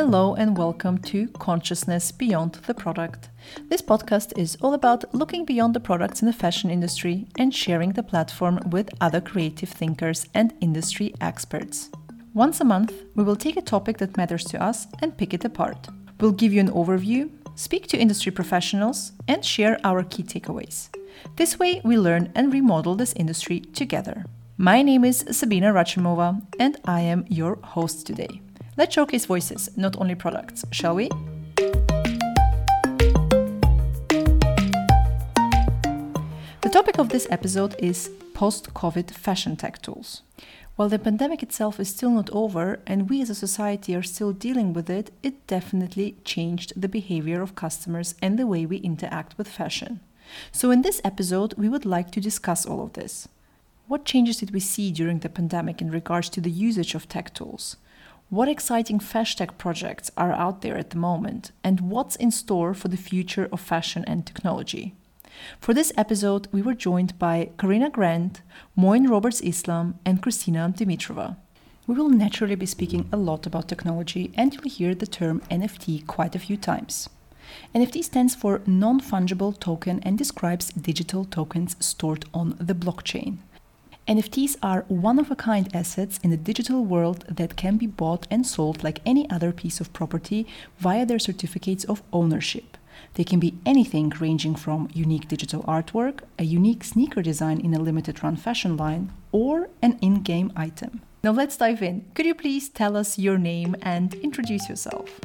Hello and welcome to Consciousness Beyond the Product. This podcast is all about looking beyond the products in the fashion industry and sharing the platform with other creative thinkers and industry experts. Once a month, we will take a topic that matters to us and pick it apart. We'll give you an overview, speak to industry professionals, and share our key takeaways. This way, we learn and remodel this industry together. My name is Sabina Rachimova, and I am your host today. Let's showcase voices, not only products, shall we? The topic of this episode is post COVID fashion tech tools. While the pandemic itself is still not over and we as a society are still dealing with it, it definitely changed the behavior of customers and the way we interact with fashion. So, in this episode, we would like to discuss all of this. What changes did we see during the pandemic in regards to the usage of tech tools? What exciting fashion projects are out there at the moment, and what's in store for the future of fashion and technology? For this episode, we were joined by Karina Grant, Moin Roberts Islam, and Christina Dimitrova. We will naturally be speaking a lot about technology, and you'll hear the term NFT quite a few times. NFT stands for non fungible token and describes digital tokens stored on the blockchain. NFTs are one of a kind assets in the digital world that can be bought and sold like any other piece of property via their certificates of ownership. They can be anything ranging from unique digital artwork, a unique sneaker design in a limited run fashion line, or an in game item. Now let's dive in. Could you please tell us your name and introduce yourself?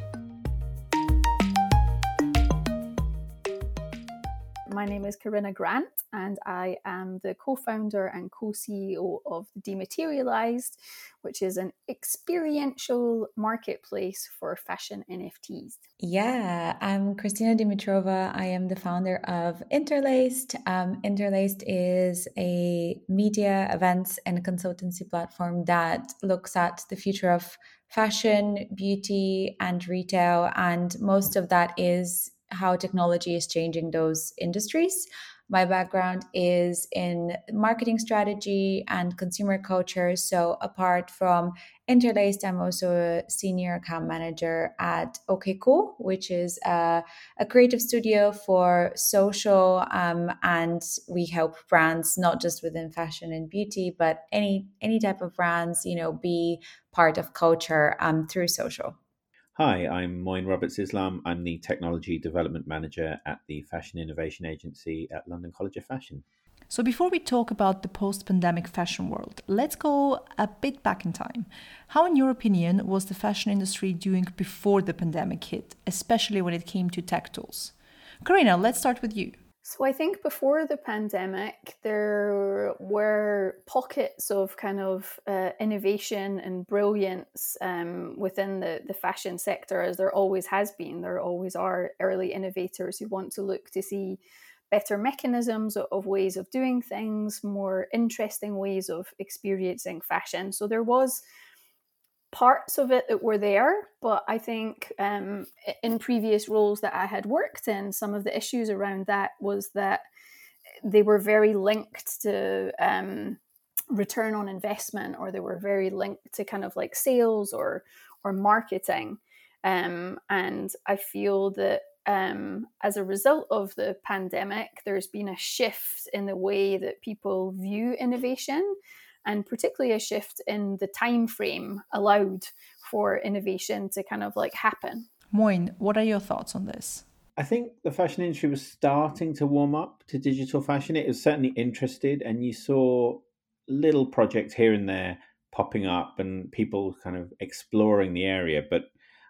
My name is Karina Grant, and I am the co founder and co CEO of Dematerialized, which is an experiential marketplace for fashion NFTs. Yeah, I'm Christina Dimitrova. I am the founder of Interlaced. Um, Interlaced is a media, events, and consultancy platform that looks at the future of fashion, beauty, and retail. And most of that is how technology is changing those industries. My background is in marketing strategy and consumer culture. So, apart from Interlaced, I'm also a senior account manager at OK Cool, which is a, a creative studio for social. Um, and we help brands, not just within fashion and beauty, but any any type of brands, you know, be part of culture um, through social. Hi, I'm Moin Roberts Islam. I'm the Technology Development Manager at the Fashion Innovation Agency at London College of Fashion. So, before we talk about the post pandemic fashion world, let's go a bit back in time. How, in your opinion, was the fashion industry doing before the pandemic hit, especially when it came to tech tools? Karina, let's start with you. So I think before the pandemic, there were pockets of kind of uh, innovation and brilliance um, within the, the fashion sector, as there always has been. There always are early innovators who want to look to see better mechanisms of, of ways of doing things, more interesting ways of experiencing fashion. So there was parts of it that were there, but I think um, in previous roles that I had worked in, some of the issues around that was that they were very linked to um, return on investment, or they were very linked to kind of like sales or or marketing. Um, and I feel that um, as a result of the pandemic, there's been a shift in the way that people view innovation and particularly a shift in the time frame allowed for innovation to kind of like happen. Moin, what are your thoughts on this? I think the fashion industry was starting to warm up to digital fashion. It was certainly interested, and you saw little projects here and there popping up and people kind of exploring the area. But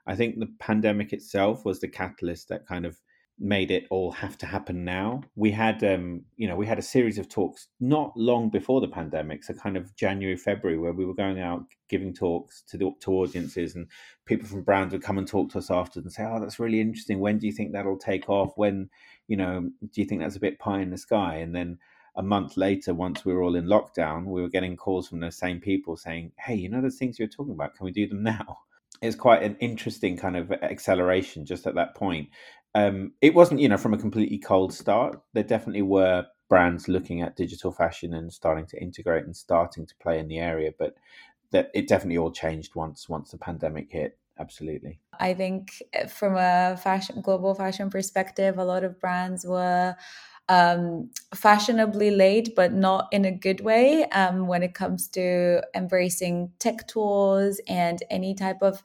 I think the pandemic itself was the catalyst that kind of made it all have to happen now. We had, um, you know, we had a series of talks not long before the pandemic, so kind of January, February, where we were going out giving talks to the, to audiences, and people from brands would come and talk to us after and say, "Oh, that's really interesting. When do you think that'll take off? When, you know, do you think that's a bit pie in the sky?" And then a month later, once we were all in lockdown, we were getting calls from those same people saying, "Hey, you know the things you're talking about? Can we do them now?" It's quite an interesting kind of acceleration just at that point um, it wasn't you know from a completely cold start. There definitely were brands looking at digital fashion and starting to integrate and starting to play in the area, but that it definitely all changed once once the pandemic hit. absolutely. I think eh, from a fashion global fashion perspective, a lot of brands were um, fashionably late, but not in a good way um, when it comes to embracing tech tools and any type of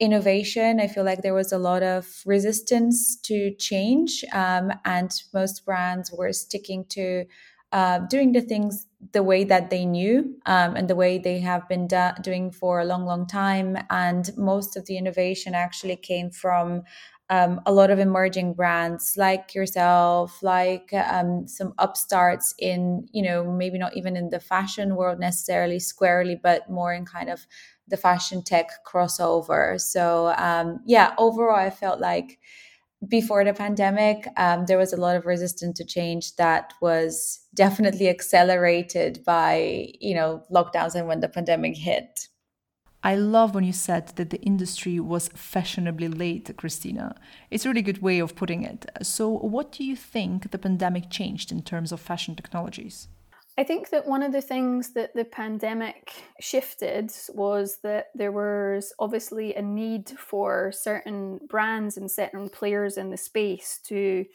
innovation. I feel like there was a lot of resistance to change, um, and most brands were sticking to uh, doing the things the way that they knew um, and the way they have been do- doing for a long, long time. And most of the innovation actually came from um, a lot of emerging brands like yourself, like um, some upstarts in, you know, maybe not even in the fashion world necessarily squarely, but more in kind of the fashion tech crossover. So, um, yeah, overall, I felt like before the pandemic, um, there was a lot of resistance to change that was definitely accelerated by, you know, lockdowns and when the pandemic hit. I love when you said that the industry was fashionably late, Christina. It's a really good way of putting it. So, what do you think the pandemic changed in terms of fashion technologies? I think that one of the things that the pandemic shifted was that there was obviously a need for certain brands and certain players in the space to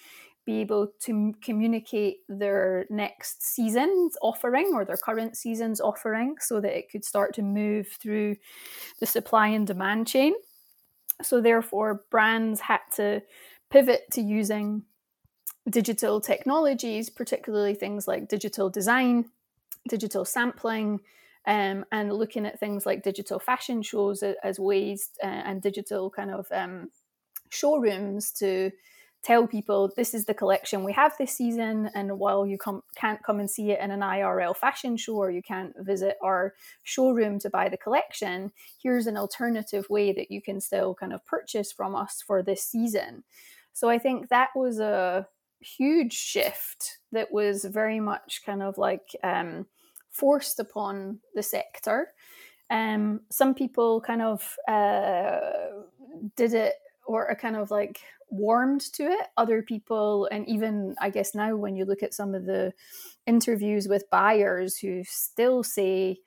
be able to communicate their next season's offering or their current season's offering so that it could start to move through the supply and demand chain. So, therefore, brands had to pivot to using digital technologies, particularly things like digital design, digital sampling, um, and looking at things like digital fashion shows as ways uh, and digital kind of um, showrooms to tell people this is the collection we have this season and while you com- can't come and see it in an irl fashion show or you can't visit our showroom to buy the collection here's an alternative way that you can still kind of purchase from us for this season. So i think that was a huge shift that was very much kind of like um, forced upon the sector. Um, some people kind of uh, did it or are kind of like warmed to it. Other people, and even I guess now when you look at some of the interviews with buyers who still say,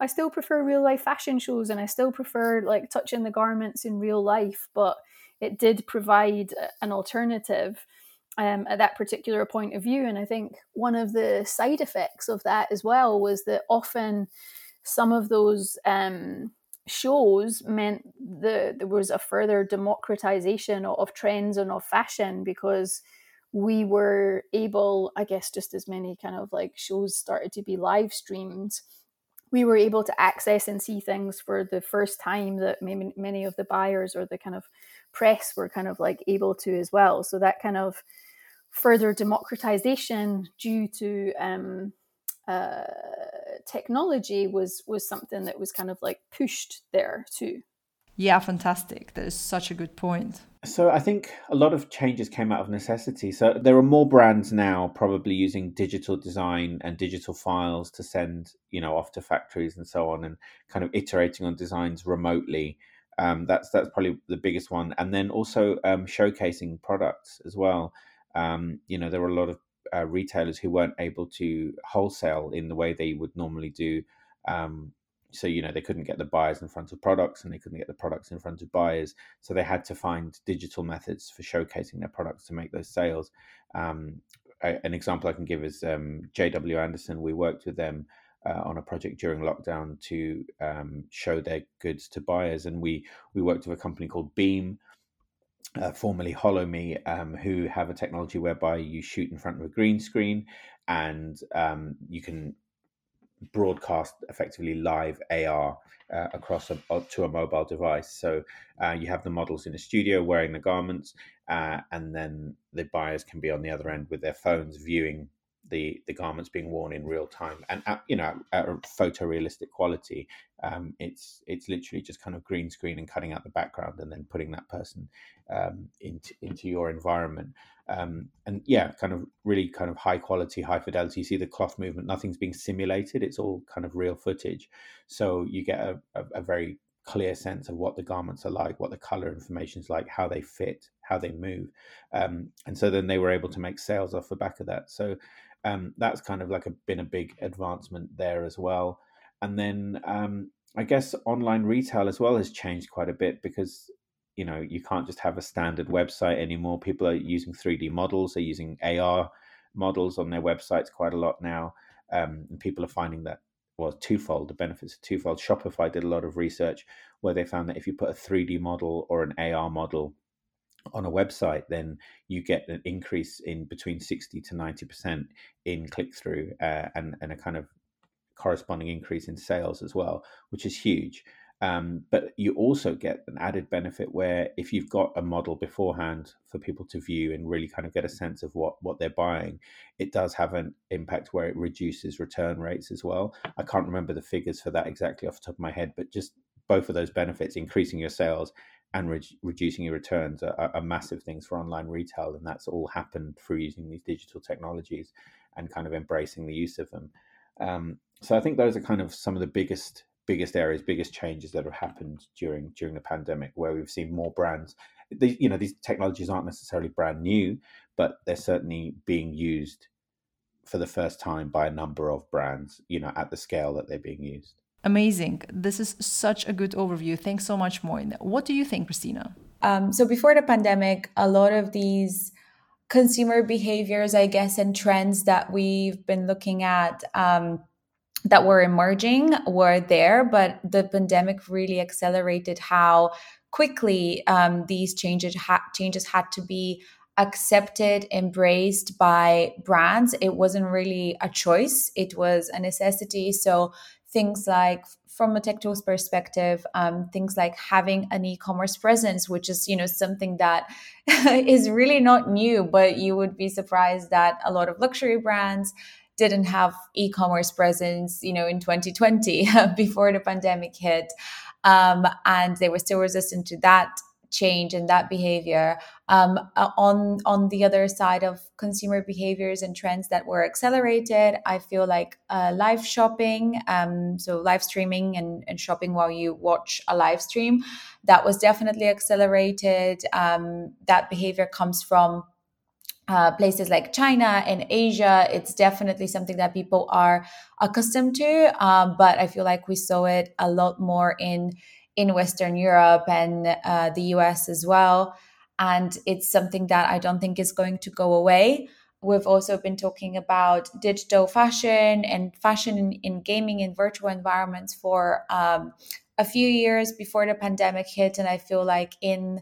I still prefer real life fashion shows and I still prefer like touching the garments in real life, but it did provide an alternative um, at that particular point of view. And I think one of the side effects of that as well was that often some of those um, shows meant the, there was a further democratization of, of trends and of fashion because we were able, I guess, just as many kind of like shows started to be live streamed we were able to access and see things for the first time that many of the buyers or the kind of press were kind of like able to as well. So that kind of further democratization due to um, uh, technology was was something that was kind of like pushed there too. Yeah, fantastic. That is such a good point. So I think a lot of changes came out of necessity. So there are more brands now probably using digital design and digital files to send, you know, off to factories and so on, and kind of iterating on designs remotely. Um, that's that's probably the biggest one, and then also um, showcasing products as well. Um, you know, there were a lot of uh, retailers who weren't able to wholesale in the way they would normally do. Um, so you know they couldn't get the buyers in front of products and they couldn't get the products in front of buyers so they had to find digital methods for showcasing their products to make those sales um, I, an example i can give is um, jw anderson we worked with them uh, on a project during lockdown to um, show their goods to buyers and we we worked with a company called Beem uh, formerly HoloMe, um, who have a technology whereby you shoot in front of a green screen and um, you can broadcast effectively live AR uh, across a, uh, to a mobile device. So uh, you have the models in a studio wearing the garments, uh, and then the buyers can be on the other end with their phones viewing the the garments being worn in real time and at, you know at a photorealistic quality um, it's it's literally just kind of green screen and cutting out the background and then putting that person um, into into your environment um, and yeah kind of really kind of high quality high fidelity you see the cloth movement nothing's being simulated it's all kind of real footage so you get a, a, a very clear sense of what the garments are like, what the color information is like, how they fit, how they move. Um, and so then they were able to make sales off the back of that. So um, that's kind of like a, been a big advancement there as well. And then um, I guess online retail as well has changed quite a bit because you know you can't just have a standard website anymore. People are using 3D models, they're using AR models on their websites quite a lot now, um, and people are finding that well twofold. The benefits are twofold. Shopify did a lot of research where they found that if you put a 3D model or an AR model on a website, then you get an increase in between 60 to 90% in click through uh, and, and a kind of corresponding increase in sales as well, which is huge. Um, but you also get an added benefit where if you've got a model beforehand for people to view and really kind of get a sense of what what they're buying, it does have an impact where it reduces return rates as well. I can't remember the figures for that exactly off the top of my head, but just both of those benefits, increasing your sales and re- reducing your returns, are, are massive things for online retail, and that's all happened through using these digital technologies and kind of embracing the use of them. Um, so I think those are kind of some of the biggest biggest areas, biggest changes that have happened during during the pandemic, where we've seen more brands. They, you know, these technologies aren't necessarily brand new, but they're certainly being used for the first time by a number of brands. You know, at the scale that they're being used. Amazing. This is such a good overview. Thanks so much, Moin. What do you think, Christina? Um, so before the pandemic, a lot of these consumer behaviors, I guess, and trends that we've been looking at um, that were emerging were there, but the pandemic really accelerated how quickly um, these changes ha- changes had to be accepted, embraced by brands. It wasn't really a choice; it was a necessity. So things like from a tech tools perspective um, things like having an e-commerce presence which is you know something that is really not new but you would be surprised that a lot of luxury brands didn't have e-commerce presence you know in 2020 before the pandemic hit. Um, and they were still resistant to that change and that behavior um, uh, on on the other side of consumer behaviors and trends that were accelerated i feel like uh, live shopping um, so live streaming and, and shopping while you watch a live stream that was definitely accelerated um, that behavior comes from uh, places like China and Asia, it's definitely something that people are accustomed to. Um, but I feel like we saw it a lot more in in Western Europe and uh, the US as well. And it's something that I don't think is going to go away. We've also been talking about digital fashion and fashion in, in gaming in virtual environments for um, a few years before the pandemic hit. And I feel like in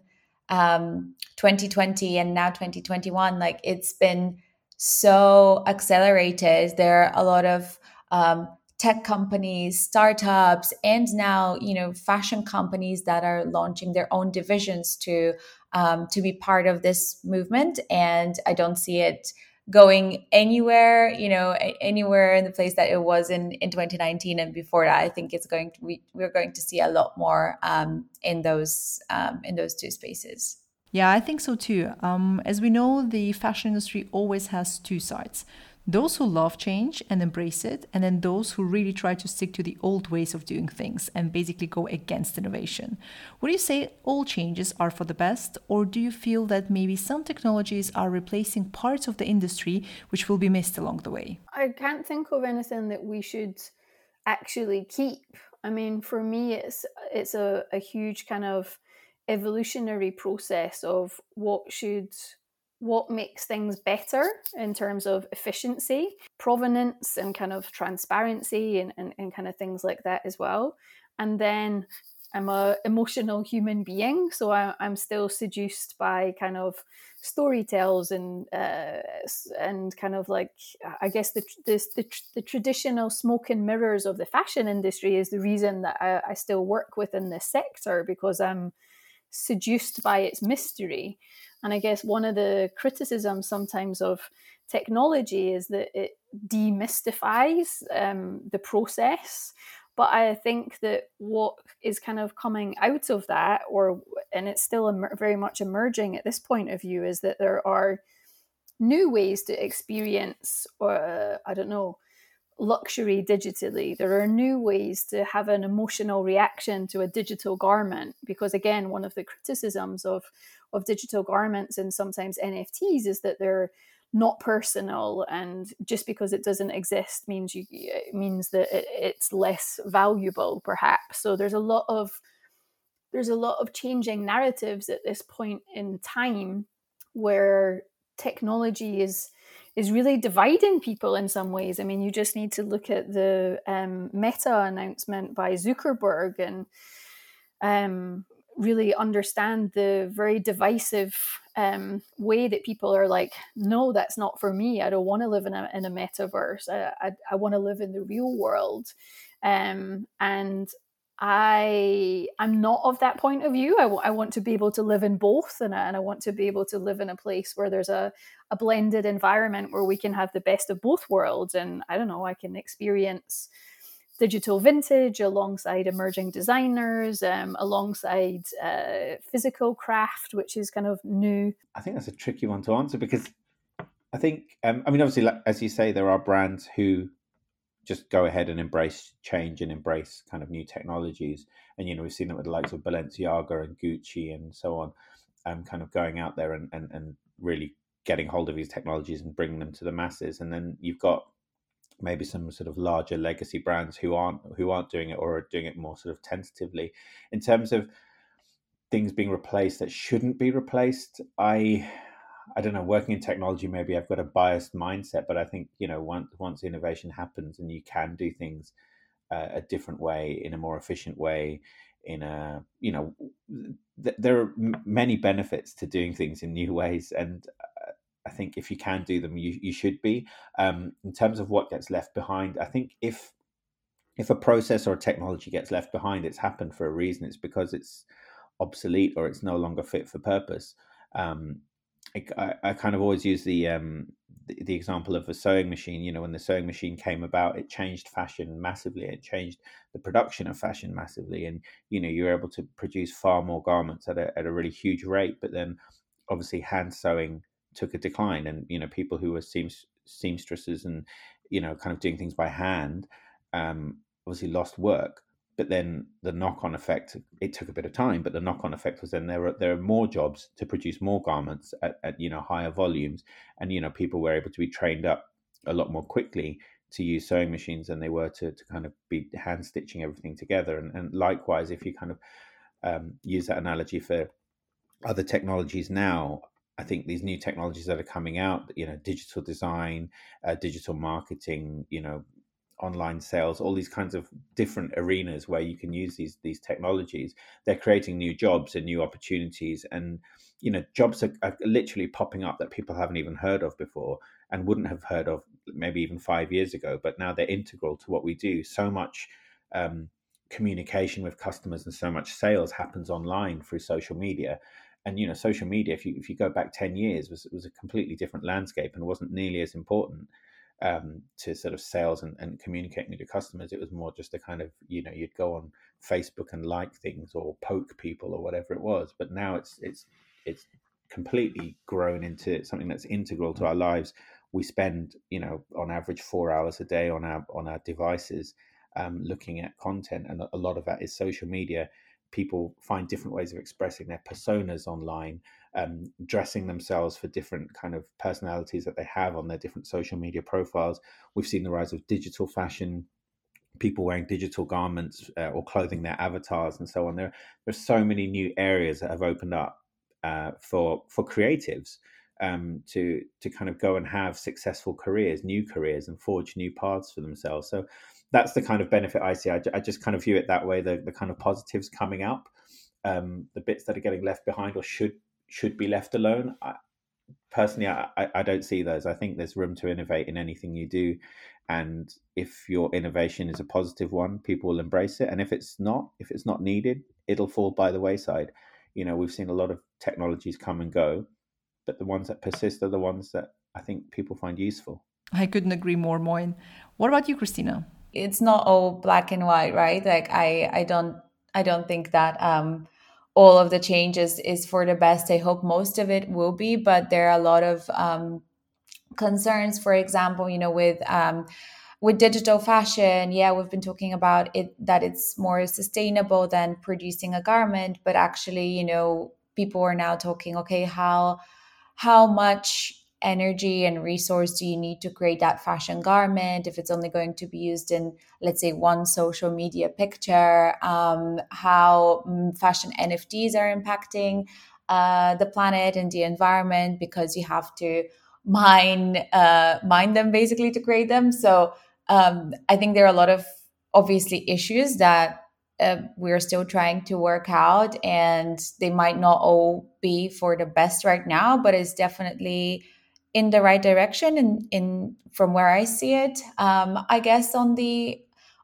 um, 2020 and now 2021, like it's been so accelerated. There are a lot of um, tech companies, startups, and now you know fashion companies that are launching their own divisions to um, to be part of this movement. And I don't see it going anywhere you know anywhere in the place that it was in in 2019 and before that. I think it's going to we, we're going to see a lot more um, in those um, in those two spaces. Yeah i think so too. Um, as we know the fashion industry always has two sides those who love change and embrace it, and then those who really try to stick to the old ways of doing things and basically go against innovation. Would you say all changes are for the best, or do you feel that maybe some technologies are replacing parts of the industry which will be missed along the way? I can't think of anything that we should actually keep. I mean, for me, it's it's a, a huge kind of evolutionary process of what should what makes things better in terms of efficiency, provenance, and kind of transparency, and, and, and kind of things like that as well. And then I'm a emotional human being, so I, am still seduced by kind of story tells and uh, and kind of like I guess the, the, the the traditional smoke and mirrors of the fashion industry is the reason that I, I still work within this sector because I'm seduced by its mystery. And I guess one of the criticisms sometimes of technology is that it demystifies um, the process. But I think that what is kind of coming out of that, or and it's still very much emerging at this point of view, is that there are new ways to experience, or uh, I don't know, luxury digitally. There are new ways to have an emotional reaction to a digital garment because again, one of the criticisms of of digital garments and sometimes NFTs is that they're not personal and just because it doesn't exist means you means that it, it's less valuable perhaps so there's a lot of there's a lot of changing narratives at this point in time where technology is is really dividing people in some ways. I mean, you just need to look at the um, Meta announcement by Zuckerberg and um, really understand the very divisive um, way that people are like, no, that's not for me. I don't want to live in a, in a metaverse. I, I, I want to live in the real world. Um, and I I'm not of that point of view. I, w- I want to be able to live in both, and I, and I want to be able to live in a place where there's a, a blended environment where we can have the best of both worlds. And I don't know, I can experience digital vintage alongside emerging designers, um, alongside uh, physical craft, which is kind of new. I think that's a tricky one to answer because I think, um, I mean, obviously, like, as you say, there are brands who just go ahead and embrace change and embrace kind of new technologies. And you know, we've seen it with the likes of Balenciaga and Gucci and so on, um, kind of going out there and, and, and really getting hold of these technologies and bringing them to the masses. And then you've got maybe some sort of larger legacy brands who aren't who aren't doing it or are doing it more sort of tentatively. In terms of things being replaced that shouldn't be replaced, I I don't know, working in technology, maybe I've got a biased mindset, but I think you know once once innovation happens and you can do things uh, a different way, in a more efficient way, in a you know, th- there are m- many benefits to doing things in new ways, and uh, I think if you can do them, you you should be. Um, in terms of what gets left behind, I think if if a process or a technology gets left behind, it's happened for a reason. It's because it's obsolete or it's no longer fit for purpose. Um, I, I kind of always use the, um, the, the example of a sewing machine. You know, when the sewing machine came about, it changed fashion massively. It changed the production of fashion massively, and you know, you're able to produce far more garments at a at a really huge rate. But then, obviously, hand sewing took a decline, and you know, people who were seam, seamstresses and you know, kind of doing things by hand, um, obviously lost work but then the knock-on effect it took a bit of time but the knock-on effect was then there are there are more jobs to produce more garments at, at, you know higher volumes. And you know people were able to be trained up a lot more quickly to use sewing machines than they were to, to kind of be hand stitching everything together. And, and likewise if you kind of um, use that analogy for other technologies now I think these new technologies that are coming out, you know, digital design, uh, digital marketing, you know, online sales, all these kinds of different arenas where you can use these these technologies. They're creating new jobs and new opportunities, and you know, jobs are, are, literally popping up that people haven't even heard of before and wouldn't have heard of maybe even five years ago. But now they're integral to what we do. So much. Um, communication with customers and so much sales happens online through social media and you know social media if you if you go back 10 years was was a completely different landscape and wasn't nearly as important um, to sort of sales and, and communicating with your customers. It was more just a kind of, you know, you'd go on Facebook and like things or poke people or whatever it was. But now it's it's it's completely grown into something that's integral to our lives. We spend, you know, on average four hours a day on our on our devices um, looking at content, and a lot of that is social media. People find different ways of expressing their personas online um, dressing themselves for different kind of personalities that they have on their different social media profiles. We've seen the rise of digital fashion, people wearing digital garments uh, or clothing their avatars and so on. There, there's so many new areas that have opened up uh, for for creatives um, to to kind of go and have successful careers, new careers, and forge new paths for themselves. So that's the kind of benefit I see. I, I just kind of view it that way. The the kind of positives coming up. Um, the bits that are getting left behind or should should be left alone. I, personally, I, I don't see those. I think there's room to innovate in anything you do. And if your innovation is a positive one, people will embrace it. And if it's not, if it's not needed, it'll fall by the wayside. You know, we've seen a lot of technologies come and go, but the ones that persist are the ones that I think people find useful. I couldn't agree more, Moin. What about you, Christina? It's not all black and white, right? Like I, I don't, I don't think that um, all of the changes is for the best. I hope most of it will be, but there are a lot of um, concerns. For example, you know, with um, with digital fashion, yeah, we've been talking about it that it's more sustainable than producing a garment, but actually, you know, people are now talking, okay, how how much energy and resource do you need to create that fashion garment? If it's only going to be used in let's say one social media picture um, how mm, fashion nfts are impacting uh, the planet and the environment because you have to mine uh, mine them basically to create them. So um, i think there are a lot of obviously issues that uh, we're still trying to work out and they might not all be for the best right now but it's definitely in the right direction and in from where i see it. Um, i guess on the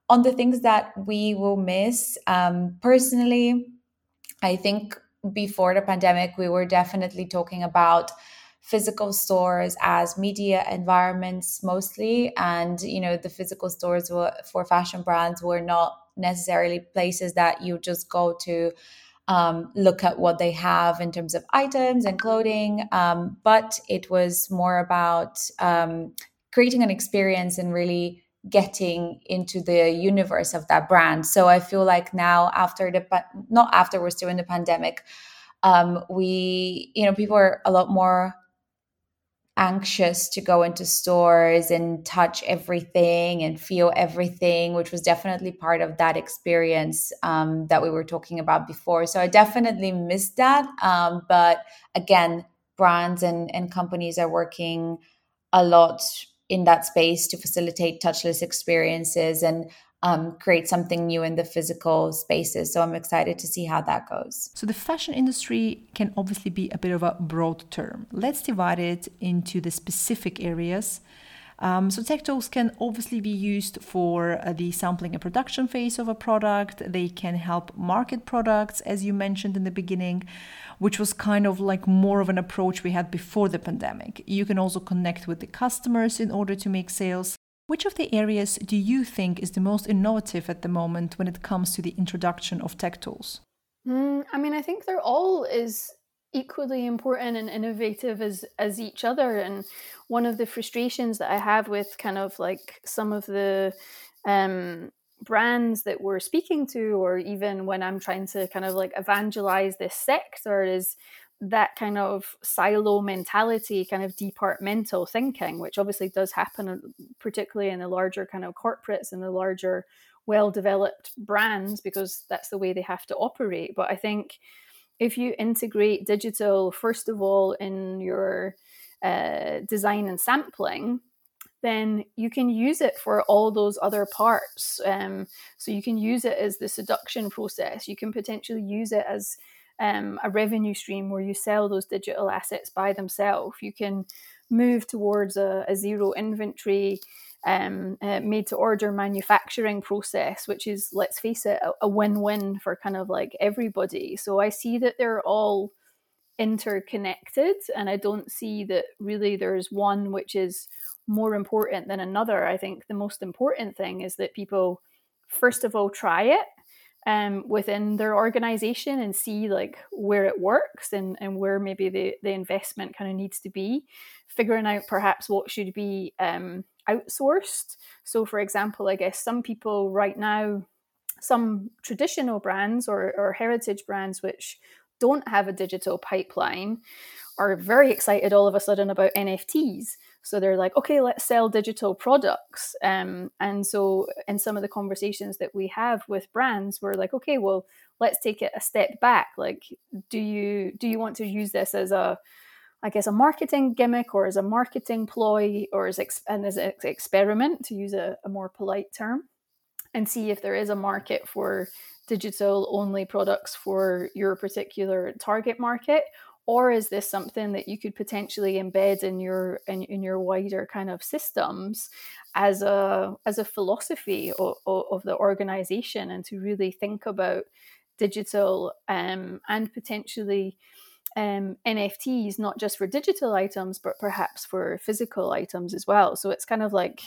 on the things that we will miss um, personally i think before the pandemic we were definitely talking about physical stores as media environments mostly. And you know the physical stores were, for fashion brands were not necessarily places that you just go to um, look at what they have in terms of items and clothing. Um, but it was more about um, creating an experience and really getting into the universe of that brand. So I feel like now, after the not after we're still in the pandemic, um, we you know people are a lot more anxious to go into stores and touch everything and feel everything, which was definitely part of that experience um, that we were talking about before. So I definitely missed that. Um, but again, brands and, and companies are working a lot in that space to facilitate touchless experiences and um, create something new in the physical spaces. So I'm excited to see how that goes. So the fashion industry can obviously be a bit of a broad term. Let's divide it into the specific areas. Um, so tech tools can obviously be used for uh, the sampling and production phase of a product. They can help market products, as you mentioned in the beginning, which was kind of like more of an approach we had before the pandemic. You can also connect with the customers in order to make sales. Which of the areas do you think is the most innovative at the moment when it comes to the introduction of tech tools? Mm, I mean, I think they're all as equally important and innovative as as each other. And one of the frustrations that I have with kind of like some of the um, brands that we're speaking to, or even when I'm trying to kind of like evangelize this sector, is that kind of silo mentality, kind of departmental thinking, which obviously does happen, uh, particularly in the larger kind of corporates and the larger, well developed brands, because that's the way they have to operate. But I think if you integrate digital, first of all, in your uh, design and sampling, then you can use it for all those other parts. Um, so you can use it as the seduction process. You can potentially use it as um, a revenue stream where you sell those digital assets by themselves. You can move towards a, a zero inventory um, uh, made to order manufacturing process, which is, let's face it, a, a win win for kind of like everybody. So I see that they're all interconnected, and I don't see that really there's one which is more important than another. I think the most important thing is that people, first of all, try it um, within their organization and see like where it works and, and where maybe the, the investment kind of needs to be. Figuring out perhaps what should be um, outsourced. So for example i guess some people right now some traditional brands or, or heritage brands which don't have a digital pipeline are very excited all of a sudden about nfts so they're like, okay, let's sell digital products. Um, and so in some of the conversations that we have with brands, we're like, okay, well, let's take it a step back. Like, do you do you want to use this as a I guess a marketing gimmick or as a marketing ploy or as, ex- and as an experiment to use a, a more polite term and see if there is a market for digital only products for your particular target market or is this something that you could potentially embed in your in, in your wider kind of systems as a as a philosophy of, of the organization and to really think about digital um, and potentially um, NFTs not just for digital items but perhaps for physical items as well. So it's kind of like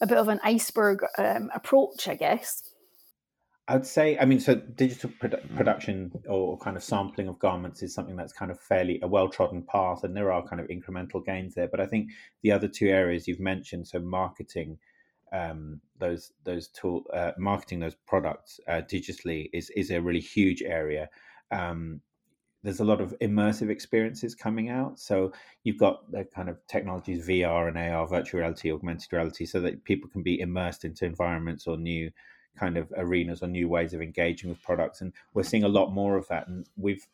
a bit of an iceberg um, approach I guess I'd say, I mean, so digital produ- production or kind of sampling of garments is something that's kind of fairly a well trodden path, and there are kind of incremental gains there. But I think the other two areas you've mentioned, so marketing um, those those tool, uh, marketing those products uh, digitally is is a really huge area. Um, there's a lot of immersive experiences coming out. So you've got the kind of technologies VR and AR, virtual reality, augmented reality, so that people can be immersed into environments or new kind of arenas or new ways of engaging with products. And we're seeing a lot more of that. And we've,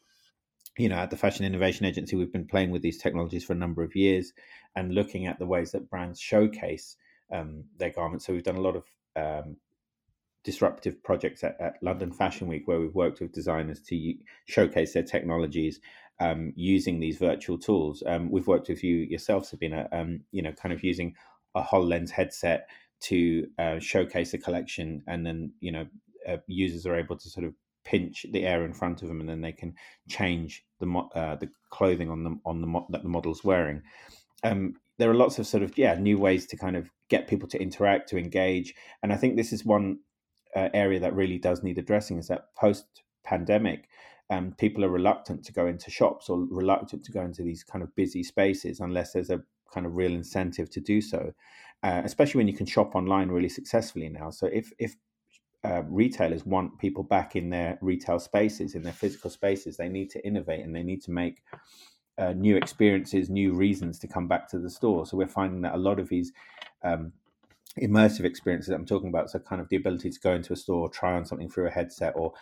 you know, at the Fashion Innovation Agency, we've been playing with these technologies for a number of years and looking at the ways that brands showcase um, their garments. So we've done a lot of um, disruptive projects at, at, London Fashion Week where we've worked with designers to showcase their technologies um, using these virtual tools. Um, we've worked with you yourself, Sabina, um, you know, kind of using a HoloLens headset to uh, showcase a collection, and then you know uh, users are able to sort of pinch the air in front of them, and then they can change the mo- uh, the clothing on the on the mo- that the model's wearing. Um, there are lots of sort of yeah new ways to kind of get people to interact, to engage, and I think this is one uh, area that really does need addressing is that post pandemic, um, people are reluctant to go into shops or reluctant to go into these kind of busy spaces unless there's a kind of real incentive to do so, uh, especially when you can shop online really successfully now. So if if uh, retailers want people back in their retail spaces, in their physical spaces, they need to innovate and they need to make uh, new experiences, new reasons to come back to the store. So we're finding that a lot of these um, immersive experiences that I'm talking about. So, kind of the ability to go into a store, try on something through a headset, or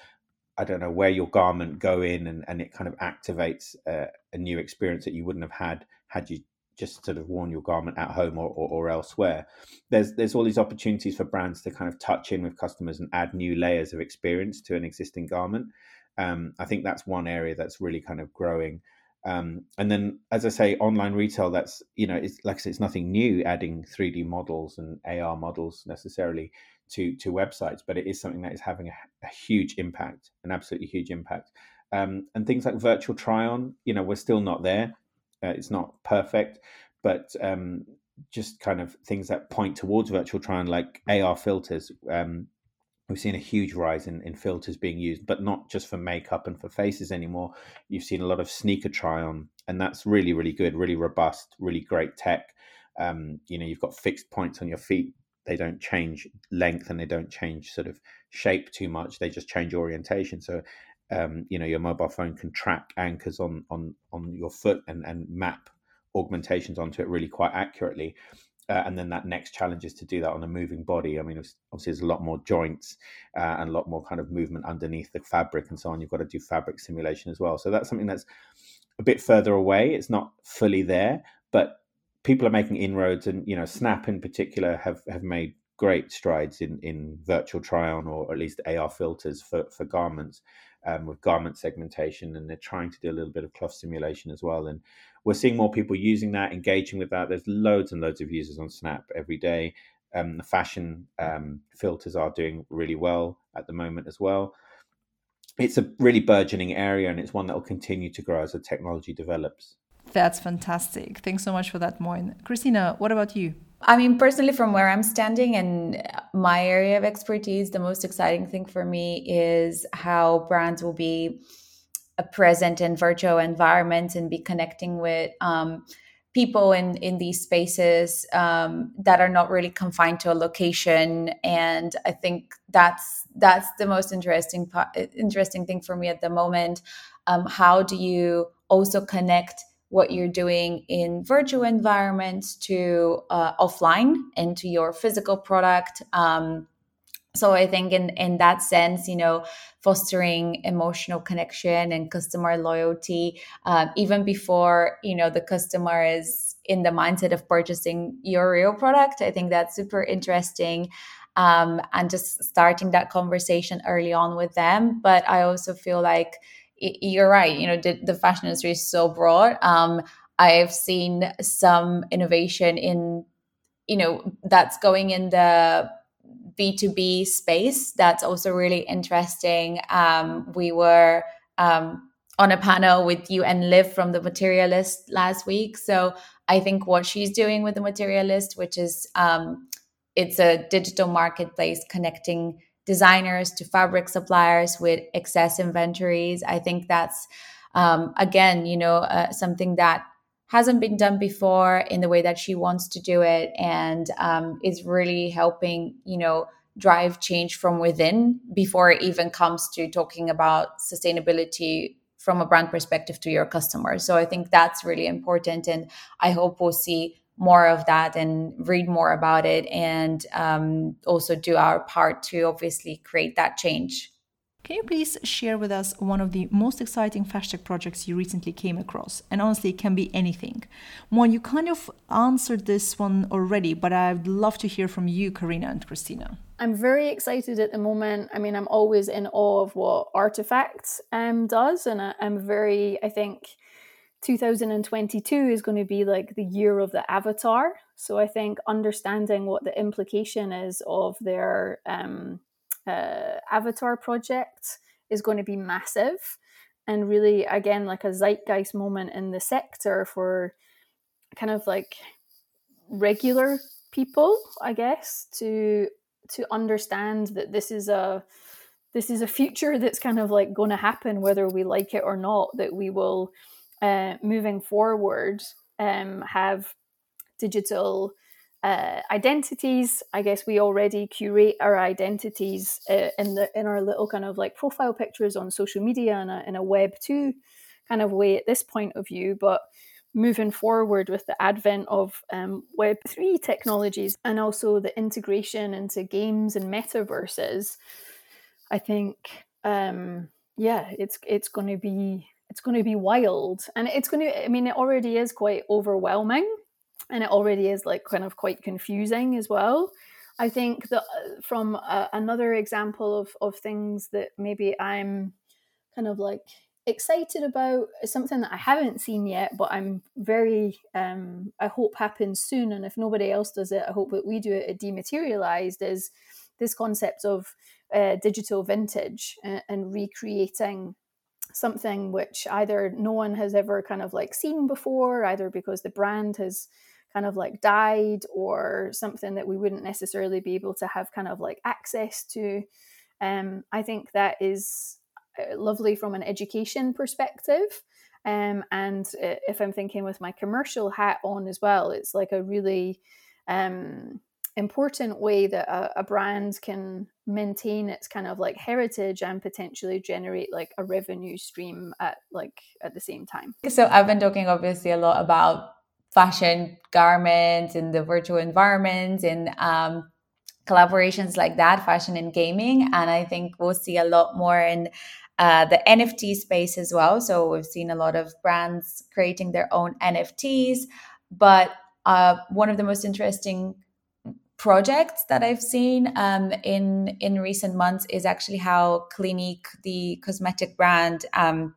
I don't know, wear your garment, go in, and, and it kind of activates uh, a new experience that you wouldn't have had had you just sort of worn your garment at home or, or, or, elsewhere. There's there's all these opportunities for brands to kind of touch in with customers and add new layers of experience to an existing garment. Um, I think that's one area that's really kind of growing. Um, and then, as I say, online retail, that's, you know, it's like I said, it's nothing new adding 3D models and AR models necessarily to, to websites, but it is something that is having a, a huge impact, an absolutely huge impact. Um, and things like virtual try on, you know, we're still not there. Uh, it's not perfect, but um, just kind of things that point towards virtual try like AR filters. Um, we've seen a huge rise in, in filters being used, but not just for makeup and for faces anymore. You've seen a lot of sneaker try on, and that's really, really good, really robust, really great tech. Um, you know, you've got fixed points on your feet. They don't change length and they don't change sort of shape too much. They just change orientation. So, um, you know, your mobile phone can track anchors on on on your foot and and map augmentations onto it really quite accurately. Uh, and then that next challenge is to do that on a moving body. I mean, obviously, there's a lot more joints uh, and a lot more kind of movement underneath the fabric and so on. You've got to do fabric simulation as well. So that's something that's a bit further away. It's not fully there, but people are making inroads, and you know, Snap in particular have have made great strides in in virtual try on or at least AR filters for for garments um, with garment segmentation, and they're trying to do a little bit of cloth simulation as well. And we're seeing more people using that, engaging with that. There's loads and loads of users on Snap every day. Um, the fashion um, filters are doing really well at the moment as well. It's a really burgeoning area, and it's one that will continue to grow as the technology develops. That's fantastic. Thanks so much for that, Moin. Christina, what about you? I mean, personally, from where I'm standing and my area of expertise, the most exciting thing for me is how brands will be a present in virtual environments and be connecting with um, people in in these spaces um, that are not really confined to a location. And I think that's that's the most interesting interesting thing for me at the moment. Um, how do you also connect what you're doing in virtual environments to uh, offline and to your physical product. Um, so I think in in that sense, you know, fostering emotional connection and customer loyalty, uh, even before you know the customer is in the mindset of purchasing your real product, I think that's super interesting. Um, and just starting that conversation early on with them. But I also feel like you're right. You know, the, the fashion industry is so broad. Um, I've seen some innovation in, you know, that's going in the B2B space. That's also really interesting. Um, we were um, on a panel with you and Liv from the Materialist last week. So I think what she's doing with the Materialist, which is um, it's a digital marketplace connecting designers to fabric suppliers with excess inventories. I think that's um, again, you know, uh, something that hasn't been done before in the way that she wants to do it, and um, is really helping, you know, drive change from within before it even comes to talking about sustainability from a brand perspective to your customers. So I think that's really important. And I hope we'll see more of that and read more about it and um, also do our part to obviously create that change. Can you please share with us one of the most exciting fashion projects you recently came across? And honestly, it can be anything. One, you kind of answered this one already, but I'd love to hear from you, Karina and Christina. I'm very excited at the moment. I mean, I'm always in awe of what RTFKT um, does, and I, I'm very, I think, 2022 is going to be like the year of the avatar. So I think understanding what the implication is of their um, uh, avatar project is going to be massive, and really, again, like a zeitgeist moment in the sector for kind of like regular people, I guess, to to understand that this is a this is a future that's kind of like going to happen whether we like it or not that we will uh, moving forward um, have digital uh, identities. I guess we already curate our identities uh, in the in our little kind of like profile pictures on social media in a, in a web 2 kind of way at this point of view. But moving forward with the advent of um, Web3 technologies and also the integration into games and metaverses, I think, um, yeah, it's it's going to be it's going to be wild, and it's going to. I mean, it already is quite overwhelming, and it already is like kind of quite confusing as well. I think that uh, from uh, another example of of things that maybe I'm kind of like excited about something that I haven't seen yet, but I'm very, um, I hope happens soon. And if nobody else does it, I hope that we do it at Dematerialized is this concept of uh, digital vintage and, and recreating something which either no one has ever kind of like seen before, either because the brand has kind of like died or something that we wouldn't necessarily be able to have kind of like access to. Um, I think that is uh, lovely from an education perspective. Um, and uh, if I'm thinking with my commercial hat on as well, it's like a really um, important way that a, a, brand can maintain its kind of like heritage and potentially generate like a revenue stream at like at the same time. So I've been talking obviously a lot about fashion garments in the virtual environments and um, collaborations like that, fashion and gaming. And I think we'll see a lot more in uh, the NFT space as well. So we've seen a lot of brands creating their own NFTs. But uh, one of the most interesting projects that I've seen um, in in recent months is actually how Clinique, the cosmetic brand, um,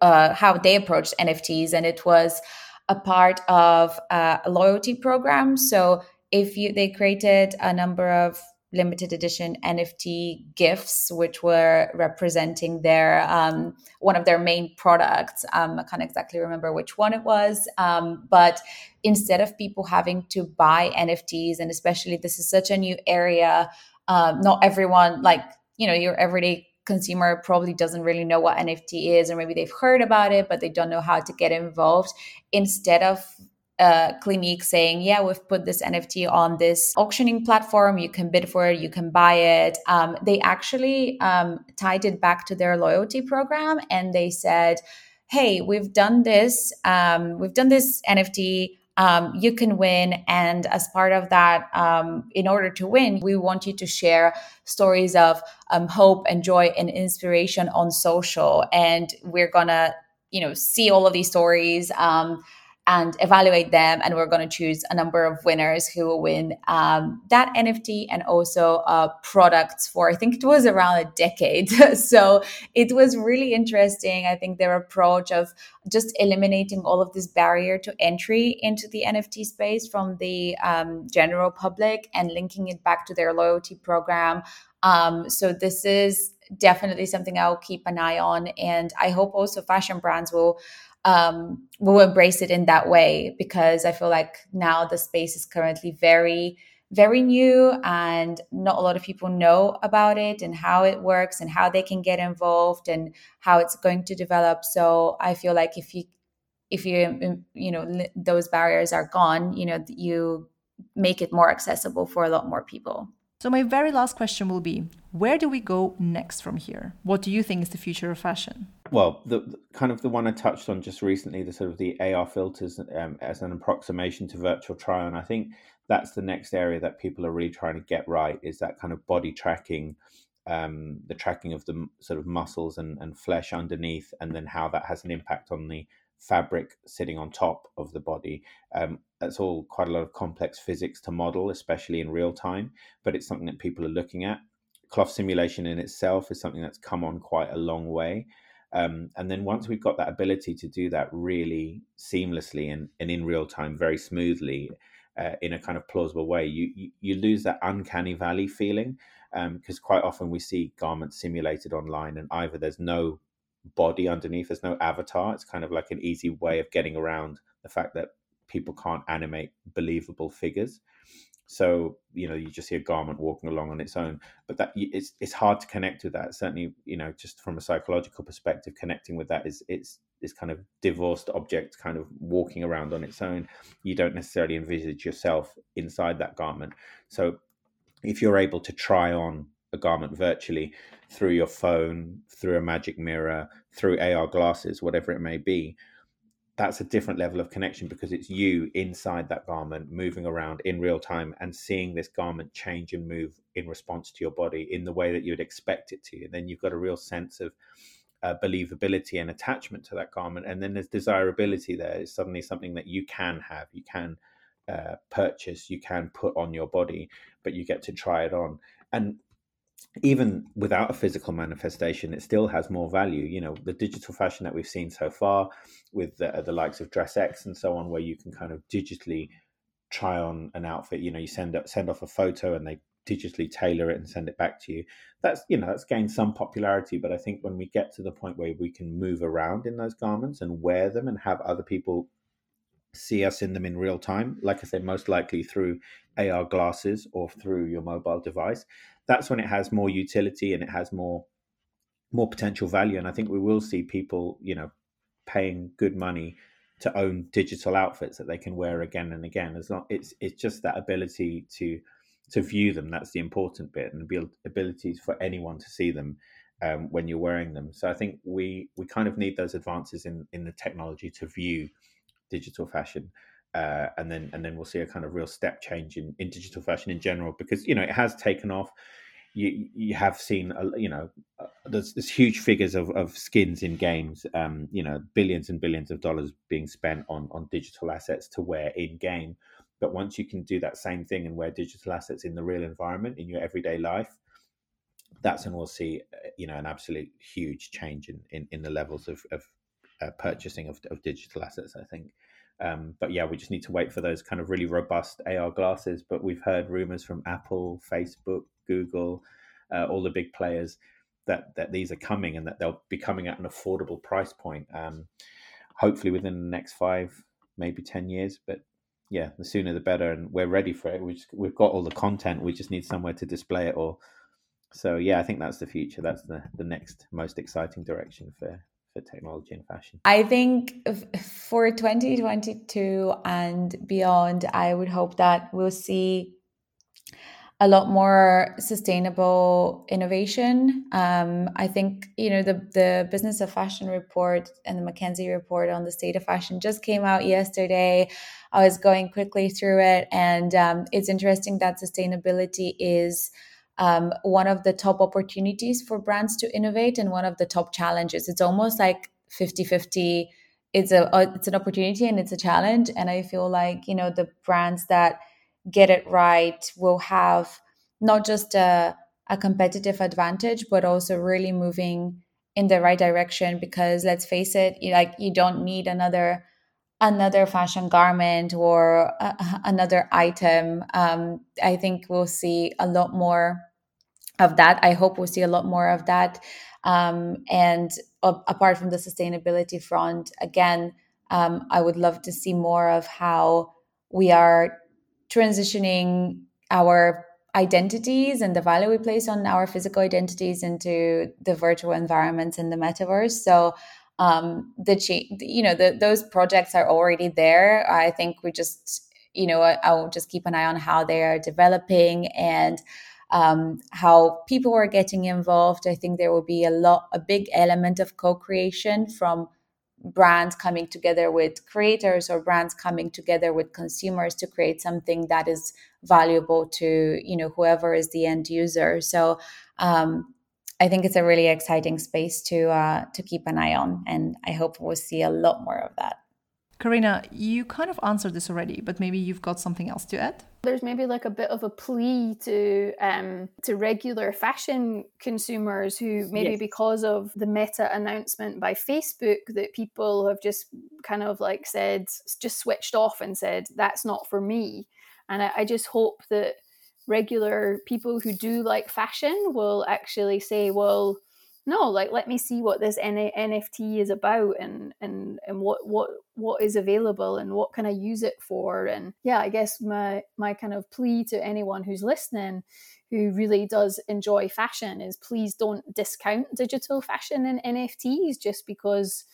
uh, how they approached NFTs, and it was a part of uh, a loyalty program. So if you they created a number of limited edition NFT gifts, which were representing their um, one of their main products. Um, I can't exactly remember which one it was, um, but instead of people having to buy NFTs, and especially this is such a new area, um, not everyone like you know your everyday consumer probably doesn't really know what NFT is, or maybe they've heard about it, but they don't know how to get involved. Instead of uh, Clinique saying, yeah, we've put this NFT on this auctioning platform. You can bid for it, you can buy it. Um, they actually um, tied it back to their loyalty program and they said, hey, we've done this, um, we've done this NFT. Um, you can win. And as part of that, um, in order to win, we want you to share stories of um, hope and joy and inspiration on social. And we're going to, you know, see all of these stories. And evaluate them. And we're going to choose a number of winners who will win um, that NFT and also uh, products for, I think it was around a decade. so it was really interesting. I think their approach of just eliminating all of this barrier to entry into the NFT space from the um, general public and linking it back to their loyalty program. Um, so this is definitely something I'll keep an eye on. And I hope also fashion brands will um, will embrace it in that way because I feel like now the space is currently very, very new and not a lot of people know about it and how it works and how they can get involved and how it's going to develop. So I feel like if you if you um, you know those barriers are gone, you know you make it more accessible for a lot more people. So, my very last question will be Where do we go next from here? What do you think is the future of fashion? Well, the, kind of the one I touched on just recently, the sort of the AR filters um, as an approximation to virtual try on. I think that's the next area that people are really trying to get right is that kind of body tracking, um, the tracking of the sort of muscles and, and flesh underneath, and then how that has an impact on the fabric sitting on top of the body. Um, that's all quite a lot of complex physics to model, especially in real time, but it's something that people are looking at. Cloth simulation in itself is something that's come on quite a long way. Um, and then once we've got that ability to do that really seamlessly and, and in real time, very smoothly, uh, in a kind of plausible way, you, you, you lose that uncanny valley feeling because um, quite often we see garments simulated online, and either there's no body underneath, there's no avatar. It's kind of like an easy way of getting around the fact that people can't animate believable figures. So you know, you just see a garment walking along on its own, but that it's it's hard to connect with that. Certainly, you know, just from a psychological perspective, connecting with that is it's this kind of divorced object, kind of walking around on its own. You don't necessarily envisage yourself inside that garment. So, if you're able to try on a garment virtually through your phone, through a magic mirror, through AR glasses, whatever it may be, that's a different level of connection because it's you inside that garment moving around in real time and seeing this garment change and move in response to your body in the way that you'd expect it to. And then you've got a real sense of uh, believability and attachment to that garment. And then there's desirability there. It's suddenly something that you can have you can uh, purchase you can put on your body but you get to try it on. And even without a physical manifestation, it still has more value. You know, the digital fashion that we've seen so far with the, the likes of DressX and so on, where you can kind of digitally try on an outfit. You know, you send up, send off a photo and they digitally tailor it and send it back to you. That's you know that's gained some popularity, but I think when we get to the point where we can move around in those garments and wear them and have other people see us in them in real time, like I said, most likely through AR glasses or through your mobile device, that's when it has more utility and it has more more potential value. And I think we will see people, you know, paying good money to own digital outfits that they can wear again and again. As long it's it's just that ability to to view them that's the important bit, and the ability for anyone to see them um, when you're wearing them. So I think we we kind of need those advances in in the technology to view digital fashion uh, and then and then we'll see a kind of real step change in, in digital fashion in general because you know it has taken off. You you have seen you know uh, there's, there's huge figures of, of skins in games. Um, you know billions and billions of dollars being spent on on digital assets to wear in game. But once you can do that same thing and wear digital assets in the real environment in your everyday life, that's when we'll see uh, you know an absolute huge change in in, in the levels of, of uh, purchasing of, of digital assets. I think. Um, but yeah, we just need to wait for those kind of really robust AR glasses. But we've heard rumors from Apple, Facebook, Google, uh, all the big players that that these are coming and that they'll be coming at an affordable price point. Um, hopefully within the next five, maybe ten years. But yeah, the sooner the better, and we're ready for it. We just, we've got all the content. We just need somewhere to display it all. So yeah, I think that's the future. That's the the next most exciting direction for for technology and fashion? I think for 2022 and beyond, I would hope that we'll see a lot more sustainable innovation. Um, I think you know the the Business of Fashion report and the McKinsey report on the state of fashion just came out yesterday. I was going quickly through it, and um, it's interesting that sustainability is um, one of the top opportunities for brands to innovate and one of the top challenges. It's almost like 50 50. It's a it's an opportunity and it's a challenge. And I feel like you know the brands that get it right will have not just a, a competitive advantage, but also really moving in the right direction. Because let's face it, you, like you don't need another another fashion garment or another item. Um, I think we'll see a lot more of that. I hope we'll see a lot more of that. Um, and uh, apart from the sustainability front, again, um, I would love to see more of how we are transitioning our identities and the value we place on our physical identities into the virtual environments in the metaverse. So um, the change you know the, those projects are already there. I think we just you know I'll just keep an eye on how they are developing and um, how people were getting involved. I think there will be a lot, a big element of co-creation from brands coming together with creators or brands coming together with consumers to create something that is valuable to you know whoever is the end user. So um, I think it's a really exciting space to uh, to keep an eye on, and I hope we'll see a lot more of that. Karinna, you kind of answered this already, but maybe you've got something else to add. There's maybe like a bit of a plea to um, to regular fashion consumers who maybe yes. because of the meta announcement by Facebook that people have just kind of like said just switched off and said that's not for me, and I, I just hope that regular people who do like fashion will actually say, well no like let me see what this N- nft is about and and and what what what is available and what can i use it for? And yeah i guess my my kind of plea to anyone who's listening who really does enjoy fashion is please don't discount digital fashion and nfts just because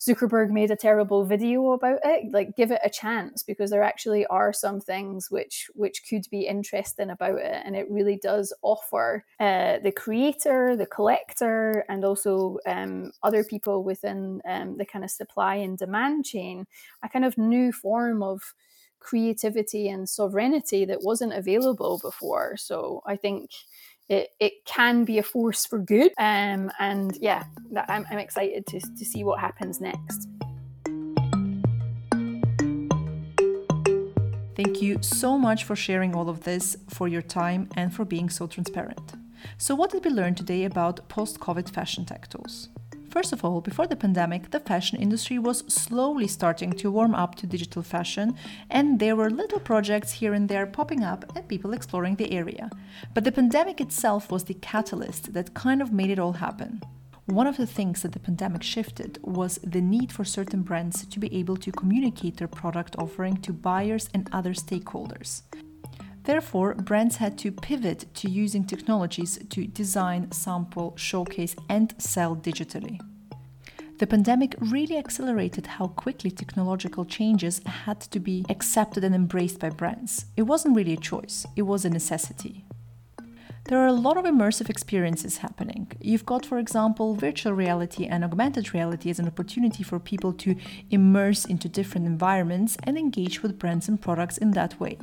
Zuckerberg made a terrible video about it. Like, give it a chance because there actually are some things which which could be interesting about it, and it really does offer uh, the creator, the collector, and also um, other people within um, the kind of supply and demand chain a kind of new form of creativity and sovereignty that wasn't available before. So I think it, it can be a force for good. Um, and yeah, I'm, I'm excited to, to see what happens next. Thank you so much for sharing all of this, for your time, and for being so transparent. So, what did we learn today about post COVID fashion tech tools? First of all, before the pandemic, the fashion industry was slowly starting to warm up to digital fashion, and there were little projects here and there popping up and people exploring the area. But the pandemic itself was the catalyst that kind of made it all happen. One of the things that the pandemic shifted was the need for certain brands to be able to communicate their product offering to buyers and other stakeholders. Therefore, brands had to pivot to using technologies to design, sample, showcase, and sell digitally. The pandemic really accelerated how quickly technological changes had to be accepted and embraced by brands. It wasn't really a choice, it was a necessity. There are a lot of immersive experiences happening. You've got, for example, virtual reality and augmented reality as an opportunity for people to immerse into different environments and engage with brands and products in that way.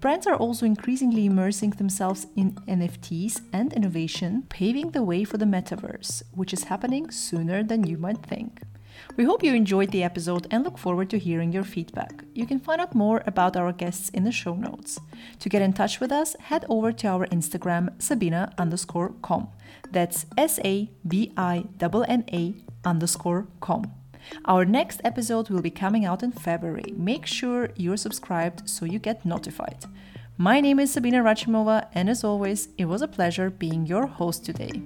Brands are also increasingly immersing themselves in NFTs and innovation, paving the way for the metaverse, which is happening sooner than you might think. We hope you enjoyed the episode and look forward to hearing your feedback. You can find out more about our guests in the show notes. To get in touch with us, head over to our Instagram, Sabina underscore com. That's S A B I N A underscore com. Our next episode will be coming out in February. Make sure you're subscribed so you get notified. My name is Sabina Rachimova, and as always, it was a pleasure being your host today.